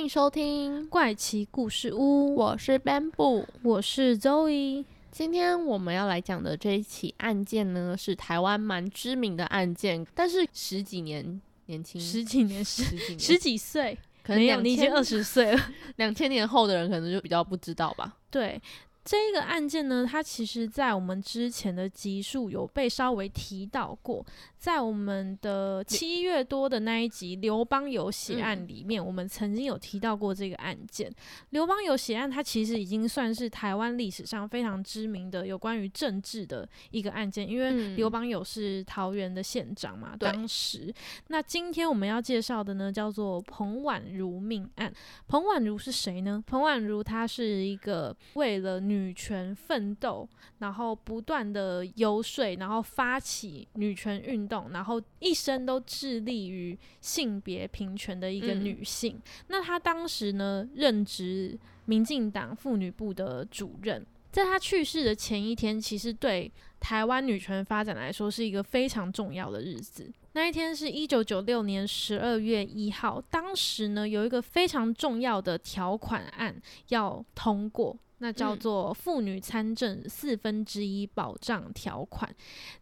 欢迎收听怪奇故事屋，我是 Bamboo，我是 Zoe。今天我们要来讲的这一起案件呢，是台湾蛮知名的案件，但是十几年年轻，十几年，十十几年，十几岁，可能没有，你已经二十岁了。两千年后的人可能就比较不知道吧。对。这个案件呢，它其实在我们之前的集数有被稍微提到过，在我们的七月多的那一集刘邦有血案里面，我们曾经有提到过这个案件。刘邦有血案，它其实已经算是台湾历史上非常知名的有关于政治的一个案件，因为嗯刘邦有是桃园的县长嘛，对当时。那今天我们要介绍的呢，叫做彭婉如命案。彭婉如是谁呢？彭婉如她是一个为了女权奋斗，然后不断的游说，然后发起女权运动，然后一生都致力于性别平权的一个嗯女性。那她当时呢，任职民进党妇女部的主任。在她去世的前一天，其实对台湾女权发展来说是一个非常重要的日子。那一天是一九九六年十二月一号，当时呢有一个非常重要的条款案要通过，那叫嗯做妇女参政四分之一保障条款。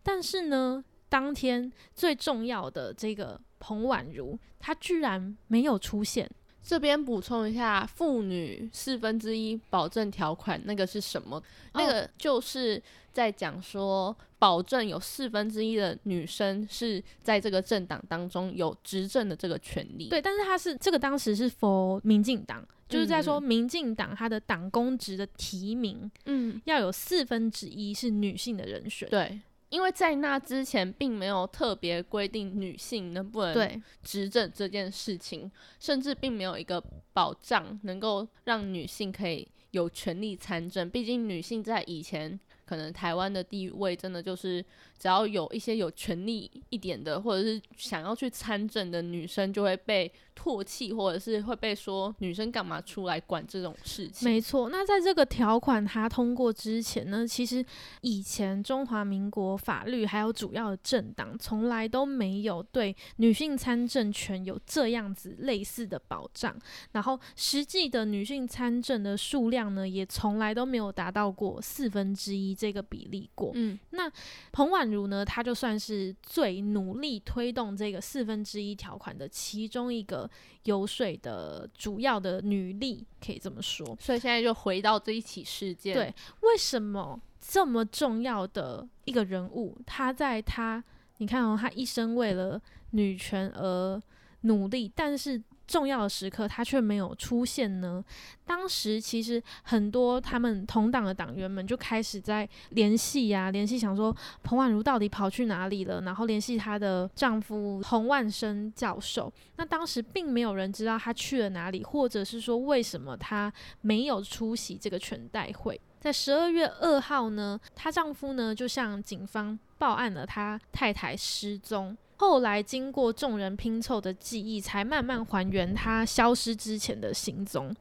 但是呢，当天最重要的这个彭婉如，她居然没有出现。这边补充一下，妇女四分之一保证条款那个是什么？那个就是在讲说，保证有四分之一的女生是在这个政党当中有执政的这个权利。对，但是他是这个当时是 for 民进党，就是在说嗯民进党他的党公职的提名嗯，要有四分之一是女性的人选。对，因为在那之前并没有特别规定女性能不能对执政这件事情，甚至并没有一个保障能够让女性可以有权利参政。毕竟女性在以前可能台湾的地位真的就是，只要有一些有权利一点的，或者是想要去参政的女生，就会被唾弃，或者是会被说女生干嘛出来管这种事情。没错，那在这个条款它通过之前呢，其实以前中华民国法律还有主要的政党从来都没有对女性参政权有这样子类似的保障，然后实际的女性参政的数量呢，也从来都没有达到过四分之一这个比例过。嗯，彭婉如呢，他就算是最努力推动这个四分之一条款的其中一个游说的主要的女力，可以这么说。所以现在就回到这一起事件。对，为什么这么重要的一个人物，他在他你看哦，他一生为了女权而努力，但是重要的时刻他却没有出现呢？当时其实很多他们同党的党员们就开始在联系呀、联系想说彭婉如到底跑去哪里了，然后联系她的丈夫洪万生教授。那当时并没有人知道她去了哪里，或者是说为什么她没有出席这个全代会。在十二月二号呢，她丈夫呢就向警方报案了，他太太失踪。后来经过众人拼凑的记忆，才慢慢还原他消失之前的行踪。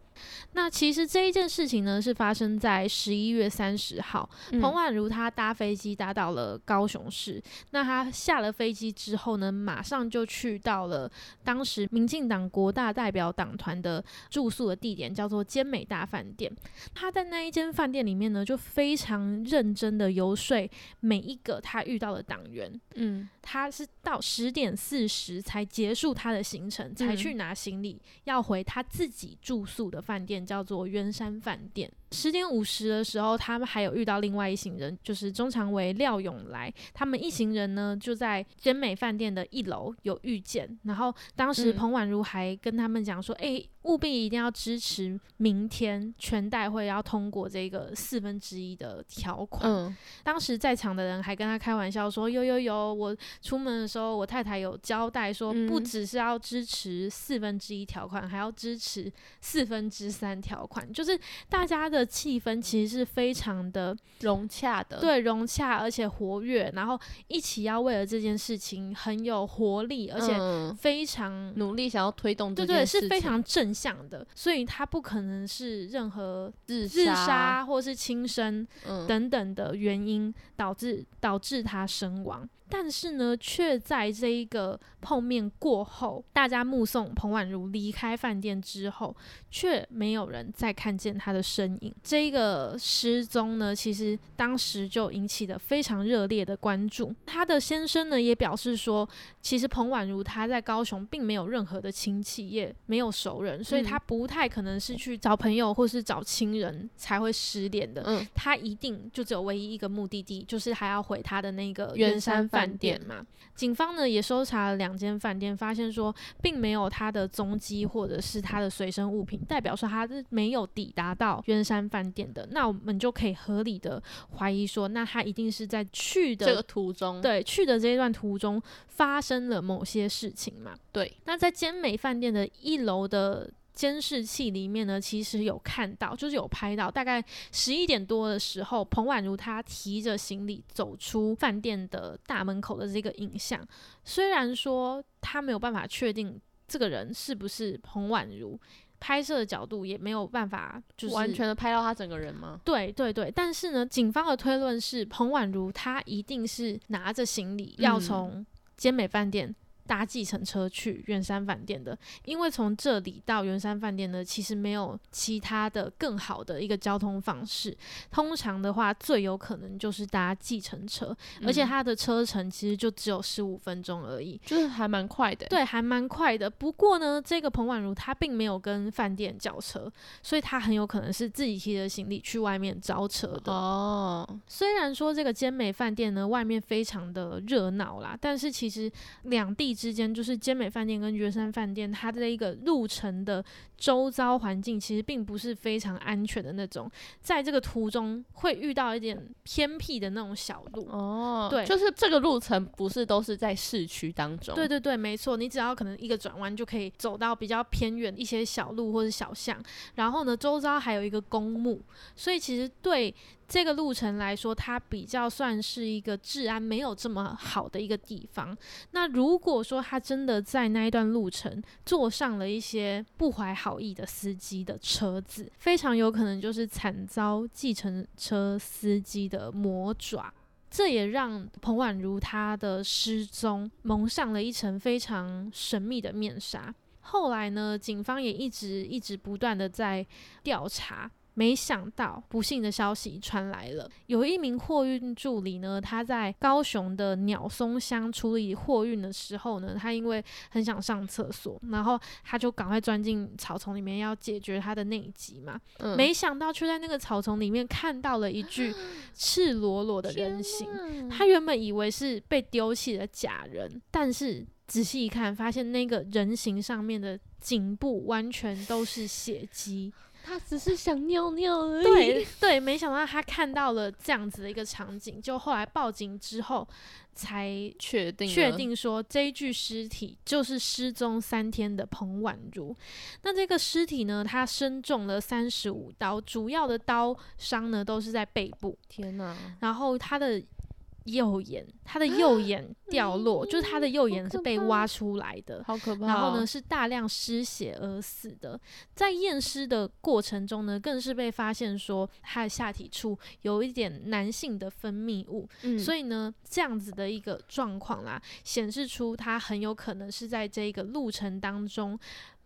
那其实这一件事情呢，是发生在十一月三十号。嗯彭婉如她搭飞机搭到了高雄市，那她下了飞机之后呢，马上就去到了当时民进党国大代表党团的住宿的地点，叫做坚美大饭店。她在那一间饭店里面呢，就非常认真的游说每一个她遇到的党员。嗯，她是到十点四十才结束她的行程，才去拿行李，要回她自己住宿的饭店，叫做圆山饭店。十点五十的时候，他们还有遇到另外一行人，就是中常委廖永来，他们一行人呢就在真美饭店的一楼有遇见，然后当时嗯。彭婉如还跟他们讲说，哎、务必一定要支持明天全代会要通过这个四分之一的条款。嗯，当时在场的人还跟他开玩笑说：“有有有，我出门的时候，我太太有交代说，不嗯只是要支持四分之一条款，还要支持四分之三条款。就是大家的气氛其实是非常的融洽的，，对融洽，而且活跃，然后一起要为了这件事情很有活力，而且嗯、非常努力想要推动这对对，件事情，是非常正向的，所以他不可能是任何自自杀或是轻生嗯，等等的原因导致导致他身亡。但是呢，却在这一个碰面过后，大家目送彭婉如离开饭店之后，却没有人再看见她的身影。这个失踪呢，其实当时就引起了非常热烈的关注。她的先生呢，也表示说，其实彭婉如她在高雄并没有任何的亲戚，也没有熟人，所以嗯她不太可能是去找朋友或是找亲人才会失联的。嗯，她一定就只有唯一一个目的地，就是还要回她的那个圆圆山山饭店嘛。警方呢也搜查了两间饭店，发现说并没有他的踪迹或者是他的随身物品，代表说他是没有抵达到渊山饭店的。那我们就可以合理的怀疑说，那他一定是在去的这个途中，对去的这一段途中发生了某些事情嘛。对，那在坚美饭店的一楼的监视器里面呢，其实有看到，就是有拍到，大概十一点多的时候，彭婉如她提着行李走出饭店的大门口的这个影像。虽然说他没有办法确定这个人是不是彭婉如，拍摄的角度也没有办法就是完全的拍到他整个人吗？对对对，但是呢，警方的推论是彭婉如她一定是拿着行李要嗯从坚美饭店搭计程车去圆山饭店的，因为从这里到圆山饭店呢，其实没有其他的更好的一个交通方式。通常的话，最有可能就是搭计程车，而且嗯它的车程其实就只有十五分钟而已。就是还蛮快的，，对，还蛮快的。不过呢，这个彭婉如她并没有跟饭店叫车，所以她很有可能是自己提着行李去外面招车的。哦，虽然说这个坚美饭店呢外面非常的热闹啦，但是其实两地之间就是坚美饭店跟圆山饭店，它的一个路程的周遭环境其实并不是非常安全的那种，在这个途中会遇到一点偏僻的那种小路。哦，对就是这个路程不是都是在市区当中，对对对，没错，你只要可能一个转弯就可以走到比较偏远一些小路或者小巷，然后呢，周遭还有一个公墓，所以其实对这个路程来说，它比较算是一个治安没有这么好的一个地方。那如果说他真的在那一段路程坐上了一些不怀好意的司机的车子，非常有可能就是惨遭计程车司机的魔爪。这也让彭婉如她的失踪蒙上了一层非常神秘的面纱。后来呢，警方也一直一直不断的在调查。没想到，不幸的消息传来了。有一名货运助理呢，他在高雄的鸟松乡处理货运的时候呢，他因为很想上厕所，然后他就赶快钻进草丛里面要解决他的内急嘛。嗯没想到却在那个草丛里面看到了一具 赤裸裸的人形。形他原本以为是被丢弃的假人，但是仔细一看，发现那个人形上面的颈部完全都是血迹。他只是想尿尿而已，对对，没想到他看到了这样子的一个场景，就后来报警之后才确定确定说这一具尸体就是失踪三天的彭婉如。那这个尸体呢，他身中了三十五刀，主要的刀伤呢都是在背部，天哪，然后他的右眼，他的右眼掉落，就是他的右眼是被挖出来的。好可怕哦！然后呢，是大量失血而死的。在验尸的过程中呢，更是被发现说他的下体处有一点男性的分泌物，嗯，所以呢，这样子的一个状况啦，显示出他很有可能是在这个路程当中，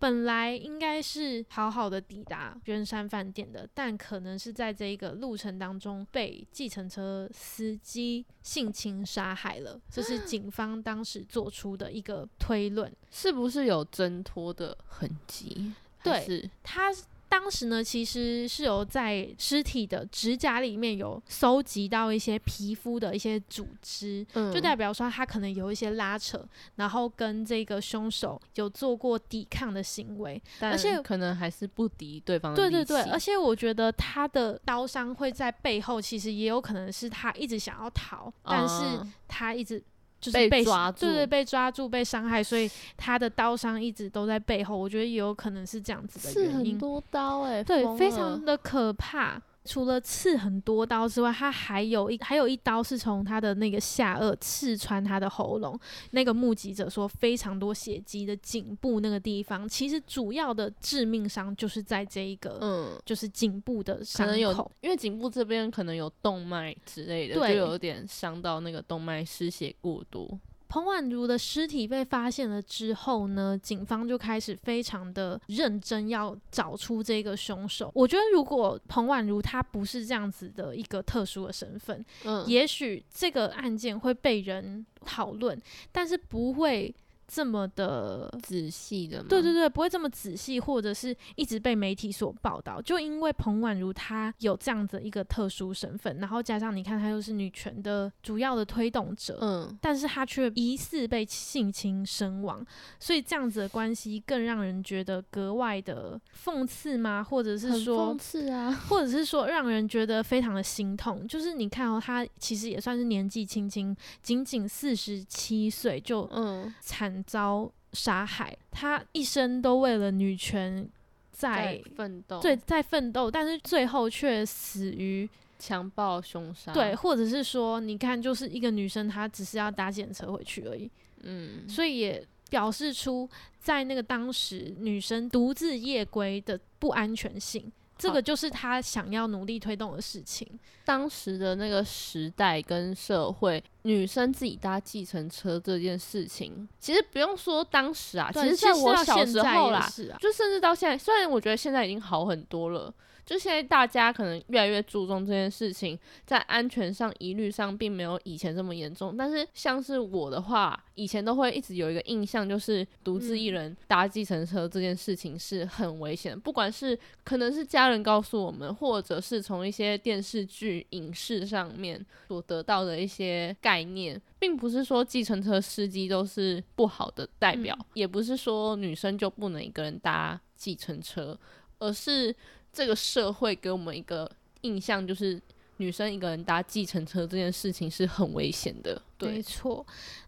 本来应该是好好的抵达圆山饭店的，但可能是在这一个路程当中被计程车司机性侵杀害了，这是 警方当时做出的一个推论。是不是有挣脱的痕迹？对他当时呢，其实是有在尸体的指甲里面有搜集到一些皮肤的一些组织，嗯就代表说他可能有一些拉扯，然后跟这个凶手有做过抵抗的行为。但而且可能还是不敌对方的对对对，而且我觉得他的刀伤会在背后，其实也有可能是他一直想要逃，但是嗯他一直。就是被被抓对对，被抓住、被伤害，所以他的刀伤一直都在背后。我觉得也有可能是这样子的刺原因很。多刀哎、对，非常的可怕。除了刺很多刀之外，他还有一还有一刀是从他的那个下颚刺穿他的喉咙。那个目击者说，非常多血迹的颈部那个地方，其实主要的致命伤就是在这一个，嗯，就是颈部的可伤口。，因为颈部这边可能有动脉之类的，就有点伤到那个动脉失血过多。彭婉如的尸体被发现了之后呢，警方就开始非常的认真要找出这个凶手。我觉得如果彭婉如她不是这样子的一个特殊的身份，嗯，也许这个案件会被人讨论，但是不会这么的。仔细的吗。对对对，不会这么仔细，或者是一直被媒体所报道。就因为彭婉如她有这样子一个特殊身份，然后加上你看她又是女权的主要的推动者，嗯，但是她却疑似被性侵身亡，所以这样子的关系更让人觉得格外的讽刺吗？或者是说讽刺啊。或者是说让人觉得非常的心痛，就是你看哦，她其实也算是年纪轻轻，仅仅四十七岁就嗯，惨遭杀害，他一生都为了女权在在奋斗，对在奋斗，但是最后却死于强暴凶杀，对，，或者是说，你看就是一个女生，她只是要搭检车回去而已，嗯，所以也表示出在那个当时女生独自夜归的不安全性。这个就是他想要努力推动的事情。当时的那个时代跟社会，女生自己搭计程车这件事情，其实不用说当时啊，其对实在我小时候啦，是啊，就甚至到现在，虽然我觉得现在已经好很多了，就现在大家可能越来越注重这件事情，在安全上、疑虑上并没有以前这么严重。但是像是我的话，以前都会一直有一个印象，就是独自一嗯。人搭计程车这件事情是很危险的，不管是可能是家人告诉我们，或者是从一些电视剧、影视上面所得到的一些概念，并不是说计程车司机都是不好的代表，嗯。也不是说女生就不能一个人搭计程车，而是这个社会给我们一个印象，就是女生一个人搭计程车这件事情是很危险的。对，没错。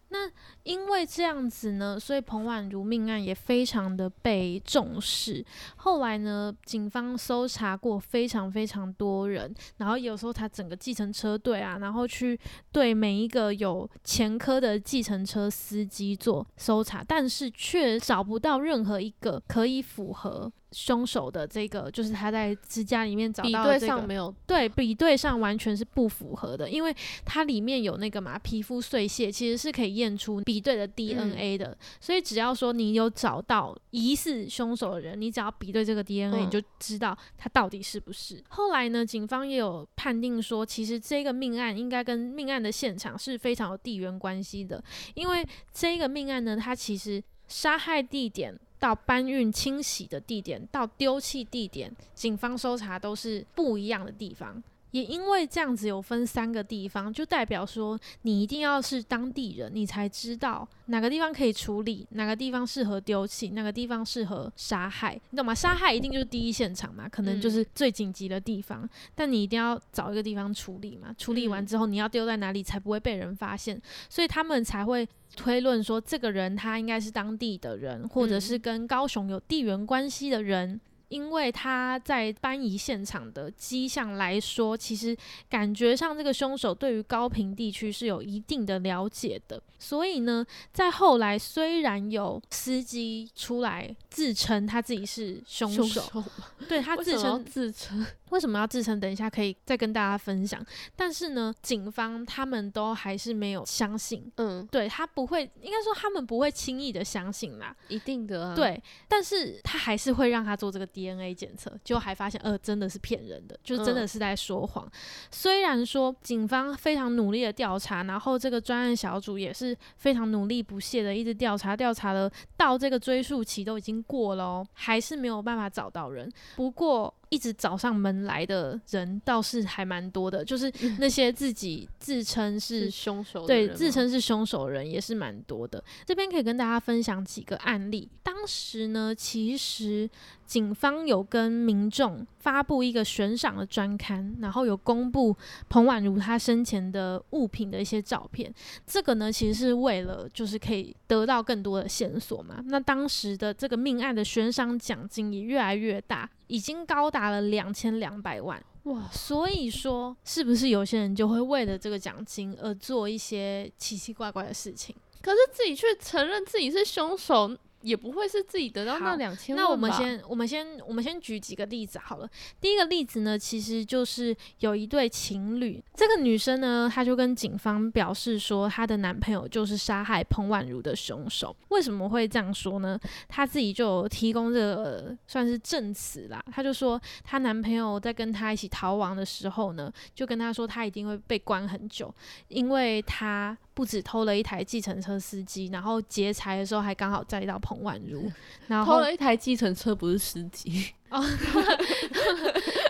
那因为这样子呢，所以彭婉如命案也非常的被重视。后来呢，警方搜查过非常非常多人，然后有时候他整个计程车队啊，然后去对每一个有前科的计程车司机做搜查，但是却找不到任何一个可以符合凶手的这个，就是他在支架里面找比对到这个上没有对比对上完全是不符合的，因为它里面有那个嘛皮肤碎屑，其实是可以验出比对的 DNA 的，所以只要说你有找到疑似凶手的人，你只要比对这个 DNA，、嗯你就知道他到底是不是。后来呢，警方也有判定说，其实这个命案应该跟命案的现场是非常有地缘关系的，因为这个命案呢，它其实杀害地点。到搬运、清洗的地点，到丢弃地点，警方搜查都是不一样的地方。也因为这样子有分三个地方，就代表说你一定要是当地人，你才知道哪个地方可以处理，哪个地方适合丢弃，哪个地方适合杀害，你懂吗？杀害一定就是第一现场嘛，可能就是最紧急的地方，但你一定要找一个地方处理嘛。处理完之后，你要丢在哪里才不会被人发现？所以他们才会推论说，这个人他应该是当地的人，或者是跟高雄有地缘关系的人。因为他在搬移现场的迹象来说，其实感觉上这个凶手对于高平地区是有一定的了解的，所以呢，在后来虽然有司机出来自称他自己是凶手，凶手对他自称自称，为什么要自称？等一下可以再跟大家分享。但是呢，警方他们都还是没有相信，嗯，对他不会，应该说他们不会轻易的相信啦。一定的啊，，对，但是他还是会让他做这个 DNA 检测，结果还发现呃真的是骗人的，就是真的嗯是在说谎。虽然说警方非常努力的调查，然后这个专案小组也是非常努力不懈的一直调查，调查了到这个追溯期都已经过了哦，还是没有办法找到人。不过一直找上门来的人倒是还蛮多的，就是那些自己自称是是凶手的对，自称是凶手的人也是蛮多的。这边可以跟大家分享几个案例。当时呢，其实警方有跟民众发布一个悬赏的专刊，然后有公布彭婉如她生前的物品的一些照片。这个呢，其实是为了就是可以得到更多的线索嘛。那当时的这个命案的悬赏奖金也越来越大，已经高达了两千两百万。哇，所以说，是不是有些人就会为了这个奖金而做一些奇奇怪怪的事情？可是自己却承认自己是凶手，也不会是自己得到那好两千万那我们先，我们先，我们先举几个例子好了。第一个例子呢，其实就是有一对情侣，这个女生呢，她就跟警方表示说，她的男朋友就是杀害彭婉如的凶手。为什么会这样说呢？她自己就有提供这个算是证词啦。她就说，她男朋友在跟她一起逃亡的时候呢，就跟她说，他一定会被关很久，因为他不止偷了一台计程车司机，然后劫财的时候还刚好载到彭婉如，然后偷了一台计程车，不是司机。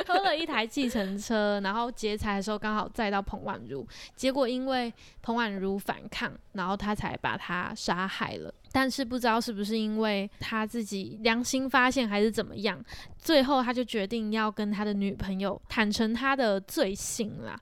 偷了一台计程车，然后劫财的时候刚好载到彭婉如，结果因为彭婉如反抗，然后他才把他杀害了。但是不知道是不是因为他自己良心发现还是怎么样，最后他就决定要跟他的女朋友坦诚他的罪行啦。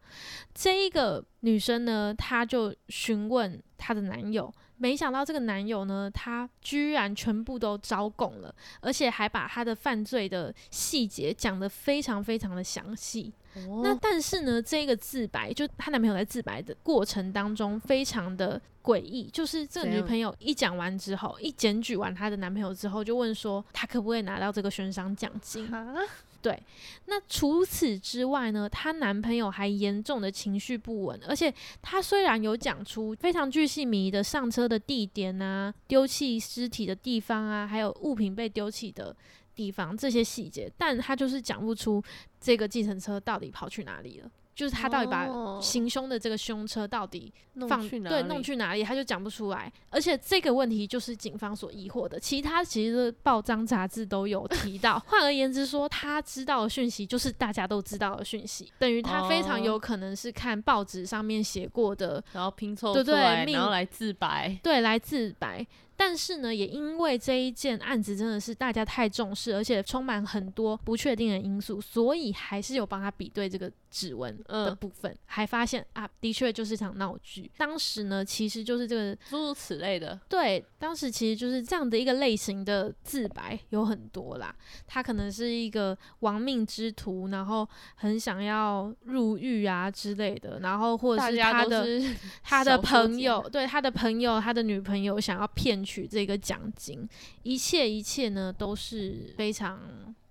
这一个女生呢，她就询问她的男友，没想到这个男友呢，他居然全部都招供了，而且还把他的犯罪的细节讲得非常非常的详细。那哦，但是呢，这个自白就她男朋友在自白的过程当中非常的诡异，就是这个女朋友一讲完之后，一检举完她的男朋友之后，就问说她可不可以拿到这个悬赏奖金？啊对那除此之外呢，她男朋友还严重的情绪不稳，而且她虽然有讲出非常具细迷的上车的地点啊、丢弃尸体的地方啊，还有物品被丢弃的地方这些细节，但她就是讲不出这个计程车到底跑去哪里了。就是他到底把哦行凶的这个凶车到底放对去哪里弄去哪里，他就讲不出来。而且这个问题就是警方所疑惑的，其他其实报章杂志都有提到。换而言之说，他知道的讯息就是大家都知道的讯息，等于他非常哦有可能是看报纸上面写过的，然后拼凑对对然后来自白。对，来自白。但是呢，也因为这一件案子真的是大家太重视，而且充满很多不确定的因素，所以还是有帮他比对这个指纹的嗯部分，还发现啊，的确就是场闹剧。当时呢，其实就是这个诸如此类的，对，当时其实就是这样的一个类型的自白有很多啦。他可能是一个亡命之徒，然后很想要入狱啊之类的，然后或者是他的是他的朋友，对他的朋友，他的女朋友想要骗取这个奖金，一切一切呢都是非常，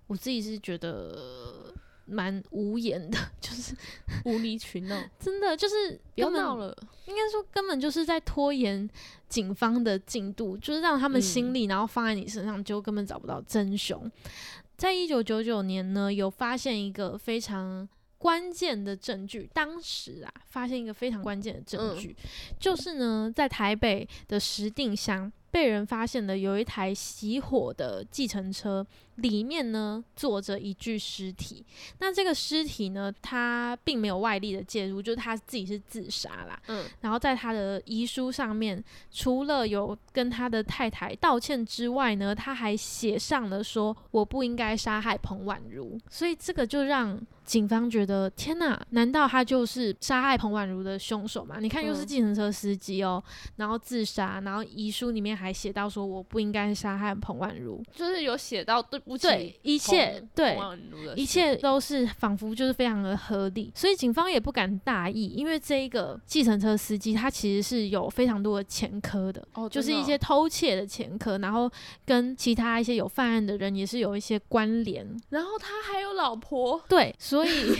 我自己是觉得蛮无言的，就是无理取闹，真的就是不要闹了。应该说根本就是在拖延警方的进度，就是让他们心嗯力，然后放在你身上，就根本找不到真凶。在一九九九年呢，有发现一个非常关键的证据，当时啊，发现一个非常关键的证嗯据，就是呢，在台北的石定乡被人发现的有一台熄火的计程车，里面呢坐着一具尸体。那这个尸体呢，他并没有外力的介入，就是他自己是自杀啦。嗯，然后在他的遗书上面，除了有跟他的太太道歉之外呢，他还写上了说我不应该杀害彭婉如，所以这个就让警方觉得天哪，难道他就是杀害彭婉如的凶手吗？你看，又是嗯计程车司机哦，然后自杀，然后遗书里面还写到说我不应该杀害彭婉如，就是有写到对不起对，一切对一切都是仿佛就是非常的合理，所以警方也不敢大意，因为这一个计程车司机他其实是有非常多的前科的，哦，就是一些偷窃的前科，然后跟其他一些有犯案的人也是有一些关联。然后他还有老婆，对，所以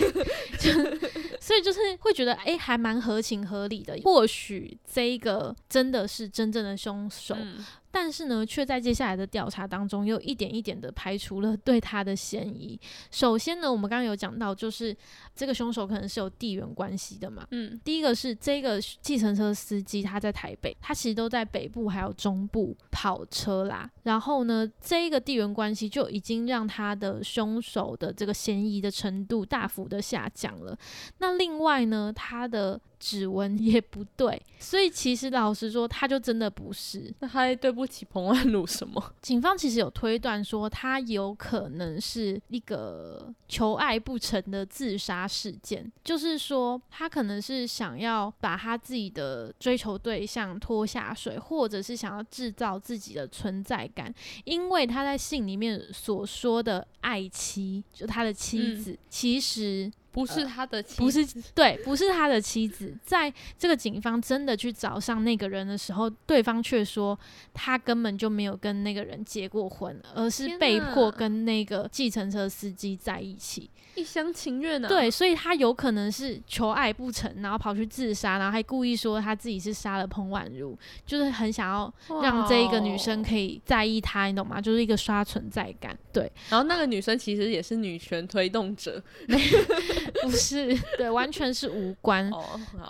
就 所以就是会觉得哎、诶还蛮合情合理的。或许这一个真的是真正的凶手，嗯，但是呢，却在接下来的调查当中，又一点一点的排除了对他的嫌疑。首先呢，我们刚刚有讲到，就是这个凶手可能是有地缘关系的嘛。嗯，第一个是这个计程车司机，他在台北，他其实都在北部还有中部跑车啦。然后呢，这一个地缘关系就已经让他的凶手的这个嫌疑的程度大幅的下降了。那另外呢，他的指纹也不对，所以其实老实说，他就真的不是。那他还对不起彭万鲁什么？警方其实有推断说，他有可能是一个求爱不成的自杀事件，就是说他可能是想要把他自己的追求对象拖下水，或者是想要制造自己的存在感，因为他在信里面所说的爱妻，就他的妻子，其实。不是他的妻子，不是对，不是他的妻子。在这个警方真的去找上那个人的时候，对方却说他根本就没有跟那个人结过婚，而是被迫跟那个计程车司机在一起，一厢情愿啊。对，所以他有可能是求爱不成，然后跑去自杀，然后还故意说他自己是杀了彭婉如，就是很想要让这一个女生可以在意他，你懂吗？就是一个刷存在感。对，然后那个女生其实也是女权推动者。不是，对，完全是无关。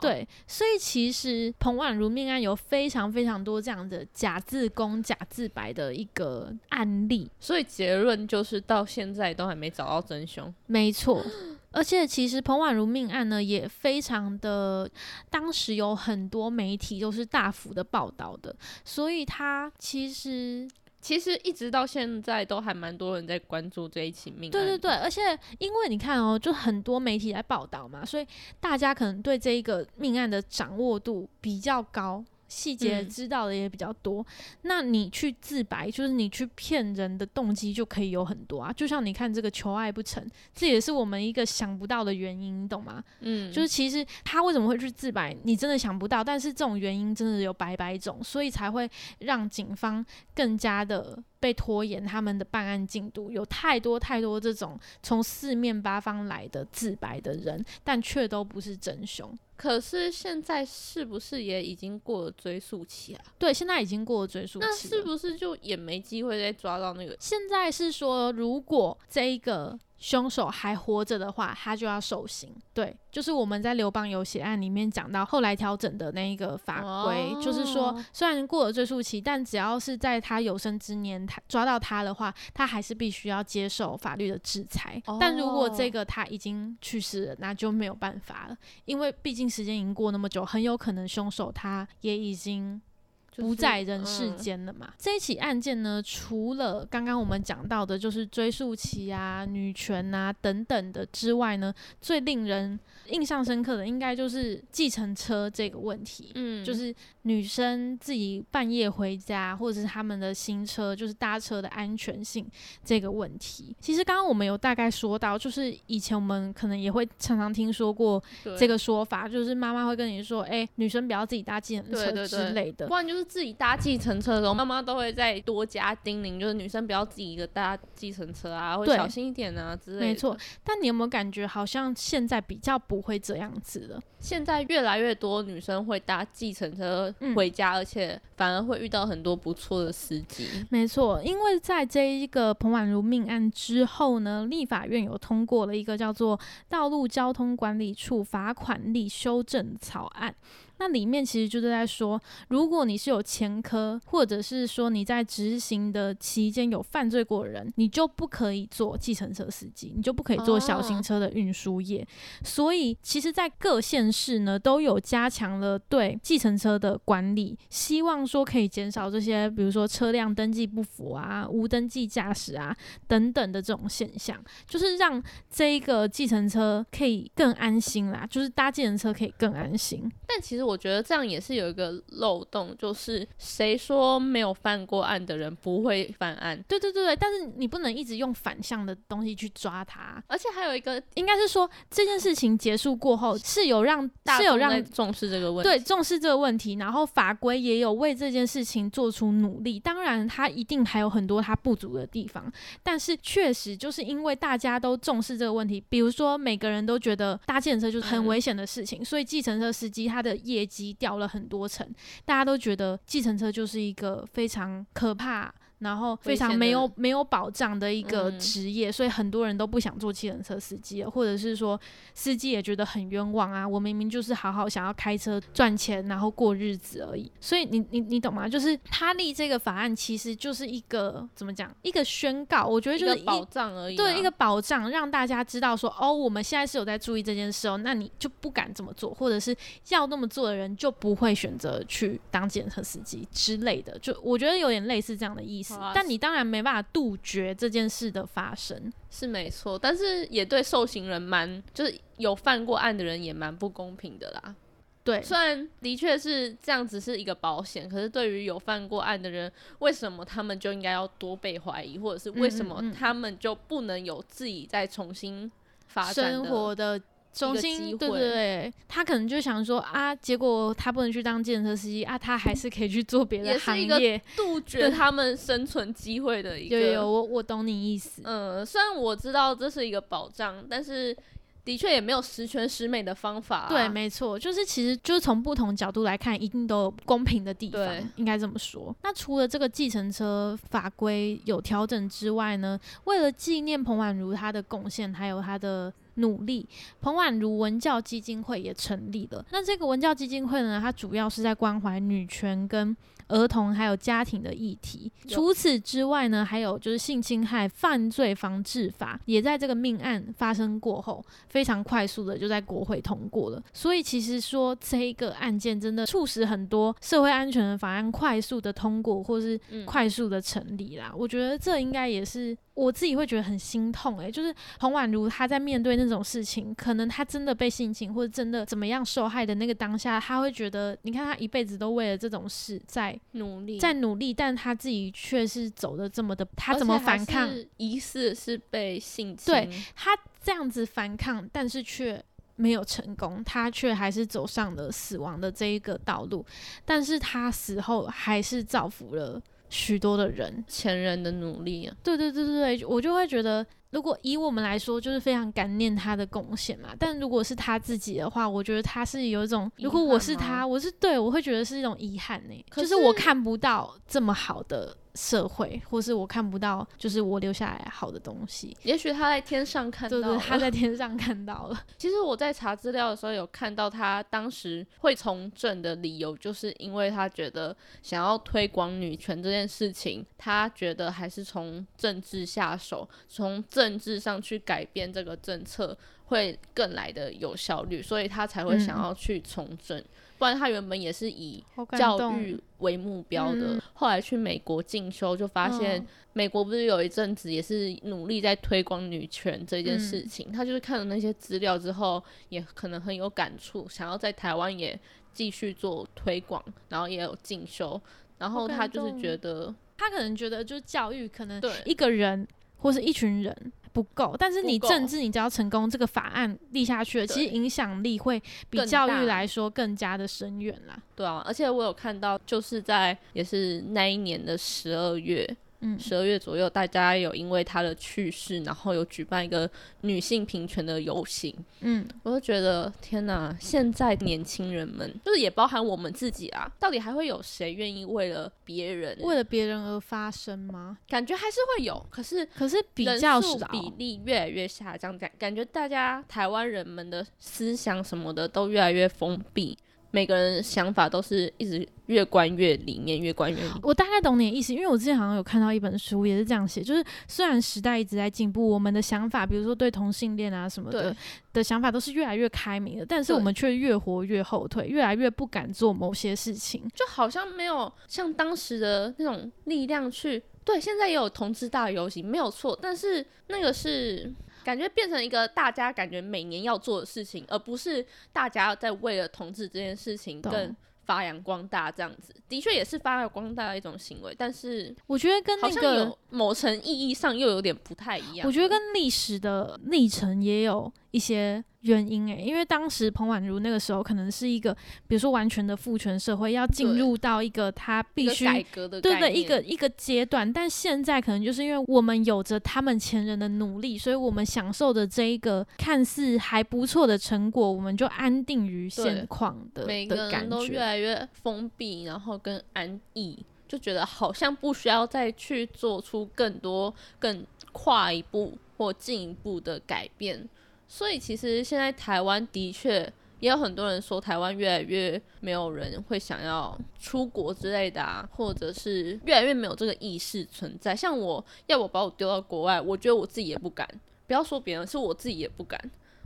对，所以其实彭婉如命案有非常非常多这样的假自宫、假自白的一个案例，所以结论就是到现在都还没找到真凶。没错，而且其实彭婉如命案呢也非常的，当时有很多媒体都是大幅的报道的，所以他其实。其实一直到现在都还蛮多人在关注这一起命案。对对对，而且因为你看哦，就很多媒体来报道嘛，所以大家可能对这一个命案的掌握度比较高。细节知道的也比较多，那你去自白，就是你去骗人的动机就可以有很多啊。就像你看这个求爱不成，这也是我们一个想不到的原因，你懂吗？嗯，就是其实他为什么会去自白，你真的想不到，但是这种原因真的有百百种，所以才会让警方更加的被拖延他们的办案进度。有太多太多这种从四面八方来的自白的人，但却都不是真凶。可是现在是不是也已经过了追诉期啊？对，现在已经过了追诉期，那是不是就也没机会再抓到那个？现在是说，如果这一个。凶手还活着的话，他就要受刑。对，就是我们在刘邦有血案里面讲到，后来调整的那一个法规，就是说，虽然过了追诉期，但只要是在他有生之年，他抓到他的话，他还是必须要接受法律的制裁。但如果这个他已经去世了，那就没有办法了，因为毕竟时间已经过那么久，很有可能凶手他也已经。不在人世间了嘛？这一起案件呢，除了刚刚我们讲到的，就是追溯期啊、女权啊等等的之外呢，最令人印象深刻的，应该就是计程车这个问题。嗯，就是女生自己半夜回家，或者是他们的新车，就是搭车的安全性这个问题。其实刚刚我们有大概说到，就是以前我们可能也会常常听说过这个说法，就是妈妈会跟你说：“哎，女生不要自己搭计程车之类的。”不然就是。自己搭计程车的时候，妈妈都会再多加叮咛，就是女生不要自己一个搭计程车啊，或小心一点啊之类的。没错，但你有没有感觉好像现在比较不会这样子了？现在越来越多女生会搭计程车回家，而且反而会遇到很多不错的司机。没错，因为在这一个彭婉如命案之后呢，立法院有通过了一个叫做《道路交通管理处罚款例修正草案》。那里面其实就是在说，如果你是有前科，或者是说你在执行的期间有犯罪过的人，你就不可以做计程车司机，你就不可以做小型车的运输业。所以，其实，在各县市呢，都有加强了对计程车的管理，希望说可以减少这些，比如说车辆登记不符啊、无登记驾驶啊等等的这种现象，就是让这一个计程车可以更安心啦，就是搭计程车可以更安心。但其实我。觉得这样也是有一个漏洞，就是谁说没有犯过案的人不会犯案？对对对对，但是你不能一直用反向的东西去抓他。而且还有一个，应该是说这件事情结束过后，是有让是有让重视这个问题，对重视这个问题，然后法规也有为为这件事情做出努力。当然，他一定还有很多他不足的地方，但是确实就是因为大家都重视这个问题，比如说每个人都觉得搭计程车就是很危险的事情，所以计程车司机他的业绩掉了很多层，大家都觉得计程车就是一个非常可怕。然后非常没有没有保障的一个职业，所以很多人都不想做汽程车司机了，或者是说司机也觉得很冤枉啊！我明明就是好好想要开车赚钱，然后过日子而已。所以你你你懂吗？就是他立这个法案其实就是一个怎么讲？一个宣告，我觉得就是保障而已。对，一个保障，让大家知道说哦，我们现在是有在注意这件事哦，那你就不敢这么做，或者是要那么做的人就不会选择去当检测司机之类的。就我觉得有点类似这样的意思。但你当然没办法杜绝这件事的发生，是没错。但是也对受刑人蛮，就是有犯过案的人也蛮不公平的啦。对，虽然的确是这样子是一个保险，可是对于有犯过案的人，为什么他们就应该要多被怀疑，或者是为什么他们就不能有自己再重新发展生活的？中心对对对，他可能就想说啊，结果他不能去当建车司机啊，他还是可以去做别的行业，杜绝他们生存机会的一个。有有，我我懂你意思。嗯，虽然我知道这是一个保障，但是的确也没有十全十美的方法。对，没错，就是其实就是从不同角度来看，一定都有公平的地方，应该这么说。那除了这个计程车法规有调整之外呢，为了纪念彭婉如她的贡献，还有她的。努力，彭婉如文教基金会也成立了。那这个文教基金会呢，它主要是在关怀女权跟。儿童还有家庭的议题。除此之外呢，还有就是性侵害犯罪防治法，也在这个命案发生过后，非常快速的就在国会通过了。所以其实说这一个案件真的促使很多社会安全的法案快速的通过，或是快速的成立啦。我觉得这应该也是我自己会觉得很心痛诶，就是彭婉如她在面对那种事情，可能她真的被性侵或者真的怎么样受害的那个当下，她会觉得，你看她一辈子都为了这种事在。努力在努力，但她自己却是走的这么的，她怎么反抗？疑似是被性侵，对她这样子反抗，但是却没有成功，他却还是走上了死亡的这一个道路。但是他死后还是造福了许多的人，前人的努力啊！对对对对对，我就会觉得。如果以我们来说，就是非常感念他的贡献嘛。但如果是他自己的话，我觉得他是有一种，如果我是他，我是对我会觉得是一种遗憾呢。就是我看不到这么好的。社会，或是我看不到，就是我留下来好的东西。也许他在天上看到，对对，他在天上看到了。其实我在查资料的时候有看到，他当时会从政的理由，就是因为他觉得想要推广女权这件事情，他觉得还是从政治下手，从政治上去改变这个政策会更来的有效率，所以他才会想要去从政。不然他原本也是以教育为目标的，后来去美国进修，就发现美国不是有一阵子也是努力在推广女权这件事情。他就是看了那些资料之后，也可能很有感触，想要在台湾也继续做推广，然后也有进修。然后他就是觉得，他可能觉得就是教育可能一个人或是一群人。不够，但是你政治，你只要成功，这个法案立下去了，其实影响力会比教育来说更加的深远啦。对啊，而且我有看到，就是在也是那一年的十二月。嗯，十二月左右，大家有因为他的去世，然后有举办一个女性平权的游行。嗯，我就觉得天哪，现在年轻人们，就是也包含我们自己啊，到底还会有谁愿意为了别人，为了别人而发声吗？感觉还是会有，可是可是比较少，比例越来越下降，感感觉大家台湾人们的思想什么的都越来越封闭。每个人想法都是一直越关越里面，越关越里。我大概懂你的意思，因为我之前好像有看到一本书，也是这样写，就是虽然时代一直在进步，我们的想法，比如说对同性恋啊什么的的想法，都是越来越开明的，但是我们却越活越后退，越来越不敢做某些事情，就好像没有像当时的那种力量去。对，现在也有同志大游行，没有错，但是那个是。感觉变成一个大家感觉每年要做的事情，而不是大家在为了同志这件事情更发扬光大这样子。的确也是发扬光大的一种行为，但是我觉得跟那个某层意义上又有点不太一样。我觉得跟历史的历程也有一些原因诶，因为当时彭婉如那个时候可能是一个，比如说完全的父权社会，要进入到一个他必须改革的对的一个一个阶段，但现在可能就是因为我们有着他们前人的努力，所以我们享受的这一个看似还不错的成果，我们就安定于现况的每个感人都越。来越封闭，然后跟安逸，就觉得好像不需要再去做出更多、更跨一步或进一步的改变。所以其实现在台湾的确也有很多人说，台湾越来越没有人会想要出国之类的啊，或者是越来越没有这个意识存在。像我要我把我丢到国外，我觉得我自己也不敢，不要说别人，是我自己也不敢。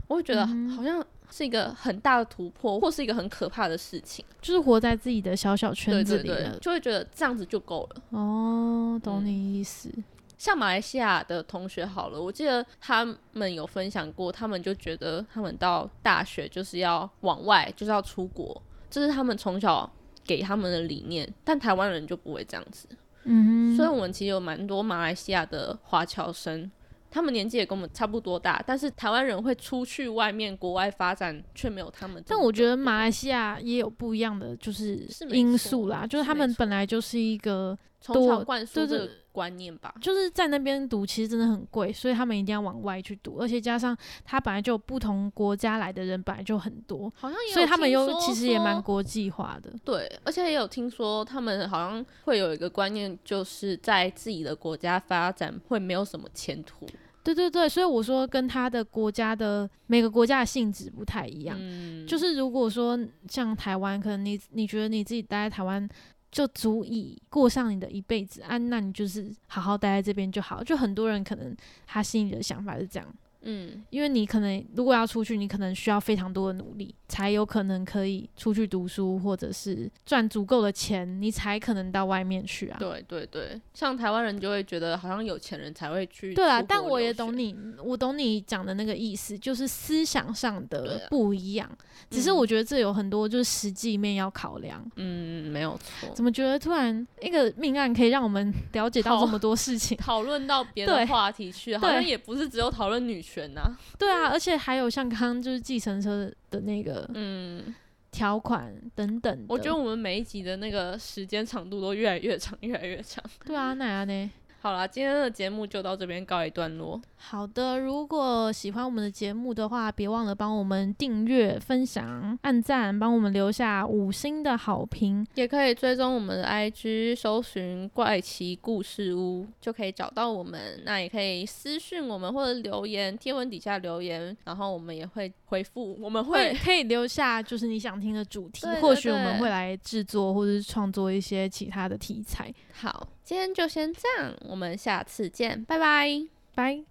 我会觉得嗯好像是一个很大的突破，或是一个很可怕的事情。就是活在自己的小小圈对对对子里了，。就会觉得这样子就够了。哦，懂嗯你意思。像马来西亚的同学好了，我记得他们有分享过，他们就觉得他们到大学就是要往外，就是要出国，这是他们从小给他们的理念。但台湾人就不会这样子，嗯哼，所以我们其实有蛮多马来西亚的华侨生。他们年纪也跟我们差不多大，但是台湾人会出去外面国外发展，却没有他们。但我觉得马来西亚也有不一样的就是是因素啦，就是他们本来就是一个，从小灌输对对这个观念吧。就是在那边读其实真的很贵，所以他们一定要往外去读，而且加上他本来就不同国家来的人本来就很多，好像所以他们又其实也蛮国际化的。对，而且也有听说他们好像会有一个观念，就是在自己的国家发展会没有什么前途。对对对，所以我说跟他的国家的每个国家的性质不太一样。嗯，就是如果说像台湾，可能你你觉得你自己待在台湾就足以过上你的一辈子啊，那你就是好好待在这边就好。就很多人可能他心里的想法是这样，嗯，因为你可能如果要出去，你可能需要非常多的努力，才有可能可以出去读书，或者是赚足够的钱，你才可能到外面去啊。对对对，像台湾人就会觉得好像有钱人才会去。对啊，但我也懂。你，我懂你讲的那个意思，就是思想上的啊不一样。只是嗯我觉得这有很多就是实际面要考量。嗯，没有错。怎么觉得突然一个命案可以让我们 了解到这么多事情？讨论到别的话题去，好像也不是只有讨论女权呐、对啊，而且还有像刚刚就是计程车的那个嗯，条款等等。我觉得我们每一集的那个时间长度都越来越长，越来越长。对啊，那样呢？好啦，今天的节目就到这边告一段落。好的，如果喜欢我们的节目的话，别忘了帮我们订阅、分享、按赞，帮我们留下五星的好评。也可以追踪我们的 IG，搜寻“怪奇故事屋”就可以找到我们。那也可以私讯我们或者留言，贴文底下留言，然后我们也会回复。我们会会可以留下就是你想听的主题，对对或许我们会来制作或者是创作一些其他的题材。好，今天就先这样，我们下次见，拜拜。拜。